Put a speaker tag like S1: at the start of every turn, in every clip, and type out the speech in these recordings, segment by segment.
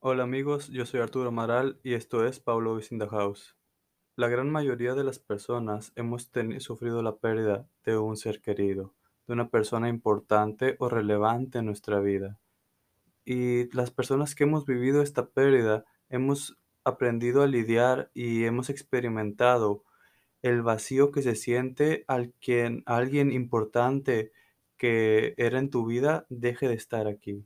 S1: Hola amigos, yo soy Arturo Amaral y esto es Pablo the House. La gran mayoría de las personas hemos sufrido la pérdida de un ser querido, de una persona importante o relevante en nuestra vida. Y las personas que hemos vivido esta pérdida hemos aprendido a lidiar y hemos experimentado el vacío que se siente al que alguien importante que era en tu vida deje de estar aquí.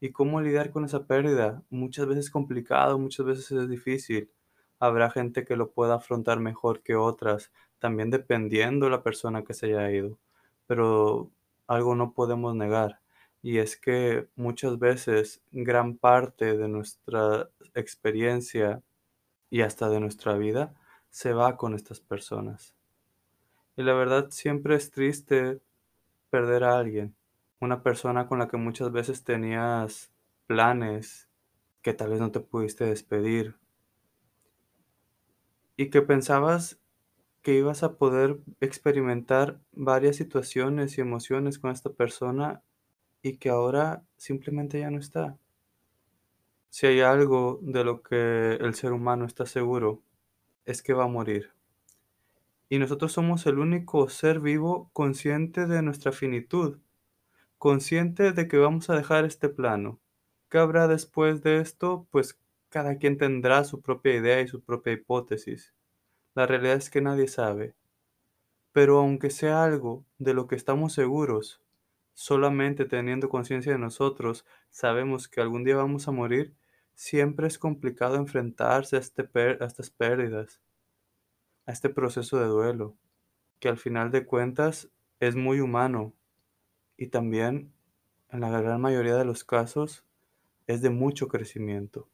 S1: ¿Y cómo lidiar con esa pérdida? Muchas veces es complicado, muchas veces es difícil. Habrá gente que lo pueda afrontar mejor que otras, también dependiendo de la persona que se haya ido. Pero algo no podemos negar, y es que muchas veces gran parte de nuestra experiencia y hasta de nuestra vida se va con estas personas. Y la verdad siempre es triste perder a alguien, una persona con la que muchas veces tenías planes que tal vez no te pudiste despedir y que pensabas que ibas a poder experimentar varias situaciones y emociones con esta persona y que ahora simplemente ya no está. Si hay algo de lo que el ser humano está seguro, es que va a morir. Y nosotros somos el único ser vivo consciente de nuestra finitud, consciente de que vamos a dejar este plano. ¿Qué habrá después de esto? Pues cada quien tendrá su propia idea y su propia hipótesis. La realidad es que nadie sabe. Pero aunque sea algo de lo que estamos seguros, solamente teniendo conciencia de nosotros, sabemos que algún día vamos a morir, siempre es complicado enfrentarse a, este a estas pérdidas a este proceso de duelo, que al final de cuentas es muy humano y también, en la gran mayoría de los casos, es de mucho crecimiento.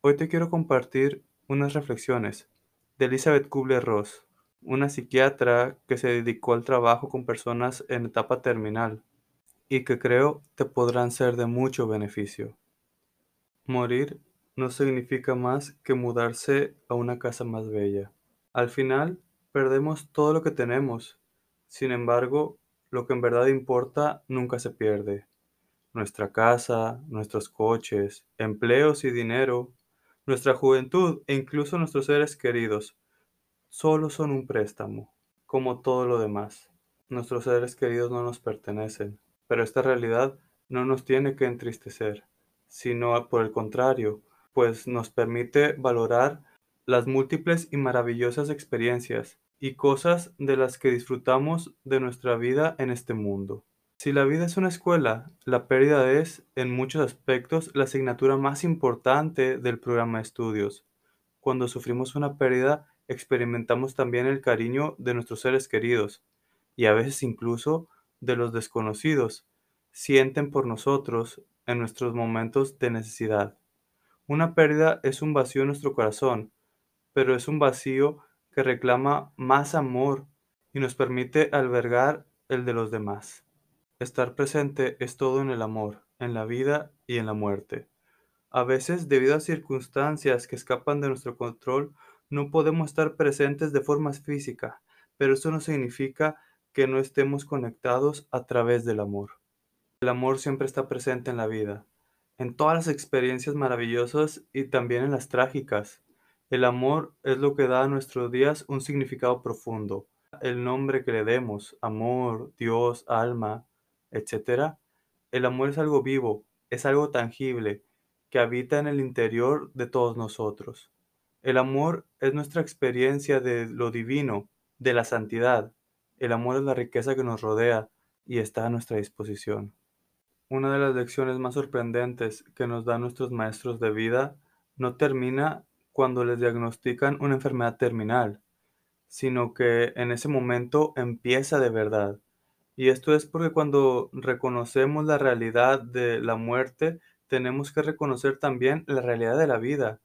S1: Hoy te quiero compartir unas reflexiones de Elizabeth Kubler-Ross, una psiquiatra que se dedicó al trabajo con personas en etapa terminal y que creo te podrán ser de mucho beneficio. Morir no significa más que mudarse a una casa más bella. Al final, perdemos todo lo que tenemos. Sin embargo, lo que en verdad importa nunca se pierde. Nuestra casa, nuestros coches, empleos y dinero, nuestra juventud e incluso nuestros seres queridos, solo son un préstamo, como todo lo demás. Nuestros seres queridos no nos pertenecen, pero esta realidad no nos tiene que entristecer, sino por el contrario, pues nos permite valorar las múltiples y maravillosas experiencias y cosas de las que disfrutamos de nuestra vida en este mundo. Si la vida es una escuela, la pérdida es, en muchos aspectos, la asignatura más importante del programa de estudios. Cuando sufrimos una pérdida, experimentamos también el cariño de nuestros seres queridos, y a veces incluso de los desconocidos, sienten por nosotros en nuestros momentos de necesidad. Una pérdida es un vacío en nuestro corazón, pero es un vacío que reclama más amor y nos permite albergar el de los demás. Estar presente es todo en el amor, en la vida y en la muerte. A veces, debido a circunstancias que escapan de nuestro control, no podemos estar presentes de forma física, pero eso no significa que no estemos conectados a través del amor. El amor siempre está presente en la vida, en todas las experiencias maravillosas y también en las trágicas. El amor es lo que da a nuestros días un significado profundo. El nombre que le demos, amor, Dios, alma, etc. El amor es algo vivo, es algo tangible, que habita en el interior de todos nosotros. El amor es nuestra experiencia de lo divino, de la santidad. El amor es la riqueza que nos rodea y está a nuestra disposición. Una de las lecciones más sorprendentes que nos dan nuestros maestros de vida no termina cuando les diagnostican una enfermedad terminal, sino que en ese momento empieza de verdad. Y esto es porque cuando reconocemos la realidad de la muerte, tenemos que reconocer también la realidad de la vida.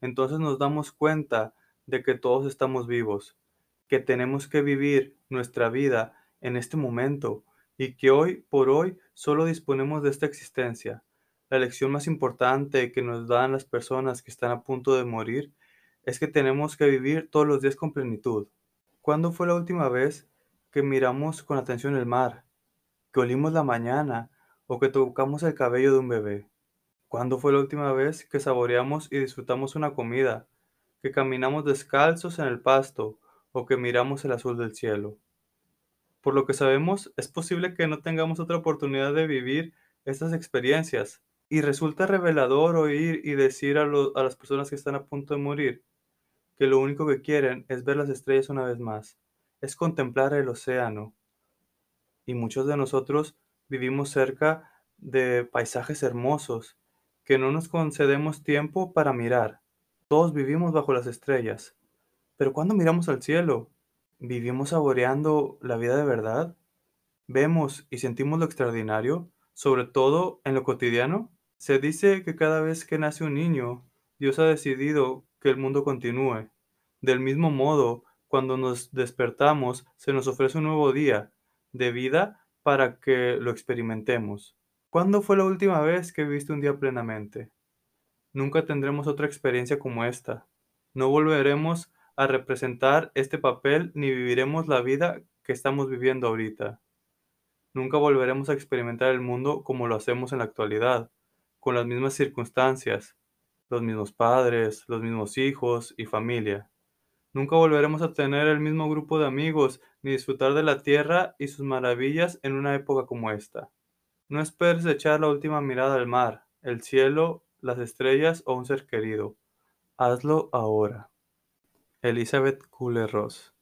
S1: Entonces nos damos cuenta de que todos estamos vivos, que tenemos que vivir nuestra vida en este momento y que hoy por hoy solo disponemos de esta existencia. La lección más importante que nos dan las personas que están a punto de morir es que tenemos que vivir todos los días con plenitud. ¿Cuándo fue la última vez que miramos con atención el mar, que olimos la mañana o que tocamos el cabello de un bebé? ¿Cuándo fue la última vez que saboreamos y disfrutamos una comida, que caminamos descalzos en el pasto o que miramos el azul del cielo? Por lo que sabemos, es posible que no tengamos otra oportunidad de vivir estas experiencias. Y resulta revelador oír y decir a, a las personas que están a punto de morir que lo único que quieren es ver las estrellas una vez más, es contemplar el océano. Y muchos de nosotros vivimos cerca de paisajes hermosos que no nos concedemos tiempo para mirar. Todos vivimos bajo las estrellas. Pero cuando miramos al cielo, ¿vivimos saboreando la vida de verdad? ¿Vemos y sentimos lo extraordinario, sobre todo en lo cotidiano? Se dice que cada vez que nace un niño, Dios ha decidido que el mundo continúe. Del mismo modo, cuando nos despertamos, se nos ofrece un nuevo día de vida para que lo experimentemos. ¿Cuándo fue la última vez que viviste un día plenamente? Nunca tendremos otra experiencia como esta. No volveremos a representar este papel ni viviremos la vida que estamos viviendo ahorita. Nunca volveremos a experimentar el mundo como lo hacemos en la actualidad, con las mismas circunstancias, los mismos padres, los mismos hijos y familia. Nunca volveremos a tener el mismo grupo de amigos ni disfrutar de la tierra y sus maravillas en una época como esta. No esperes echar la última mirada al mar, el cielo, las estrellas o un ser querido. Hazlo ahora. Elizabeth Kubler-Ross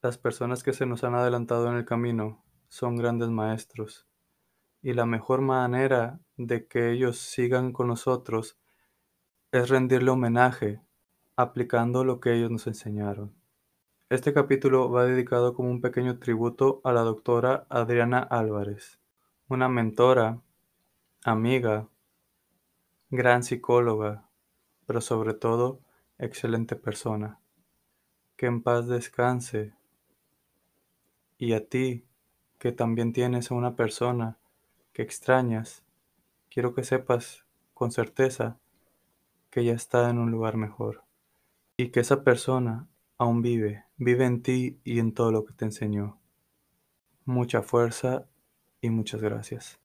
S1: Las personas que se nos han adelantado en el camino son grandes maestros, y la mejor manera de que ellos sigan con nosotros es rendirle homenaje aplicando lo que ellos nos enseñaron. Este capítulo va dedicado como un pequeño tributo a la doctora Adriana Álvarez, una mentora, amiga, gran psicóloga, pero sobre todo excelente persona. Que en paz descanse. Y a ti, que también tienes una persona que extrañas, quiero que sepas con certeza que ya está en un lugar mejor y que esa persona aún vive, vive en ti y en todo lo que te enseñó. Mucha fuerza y muchas gracias.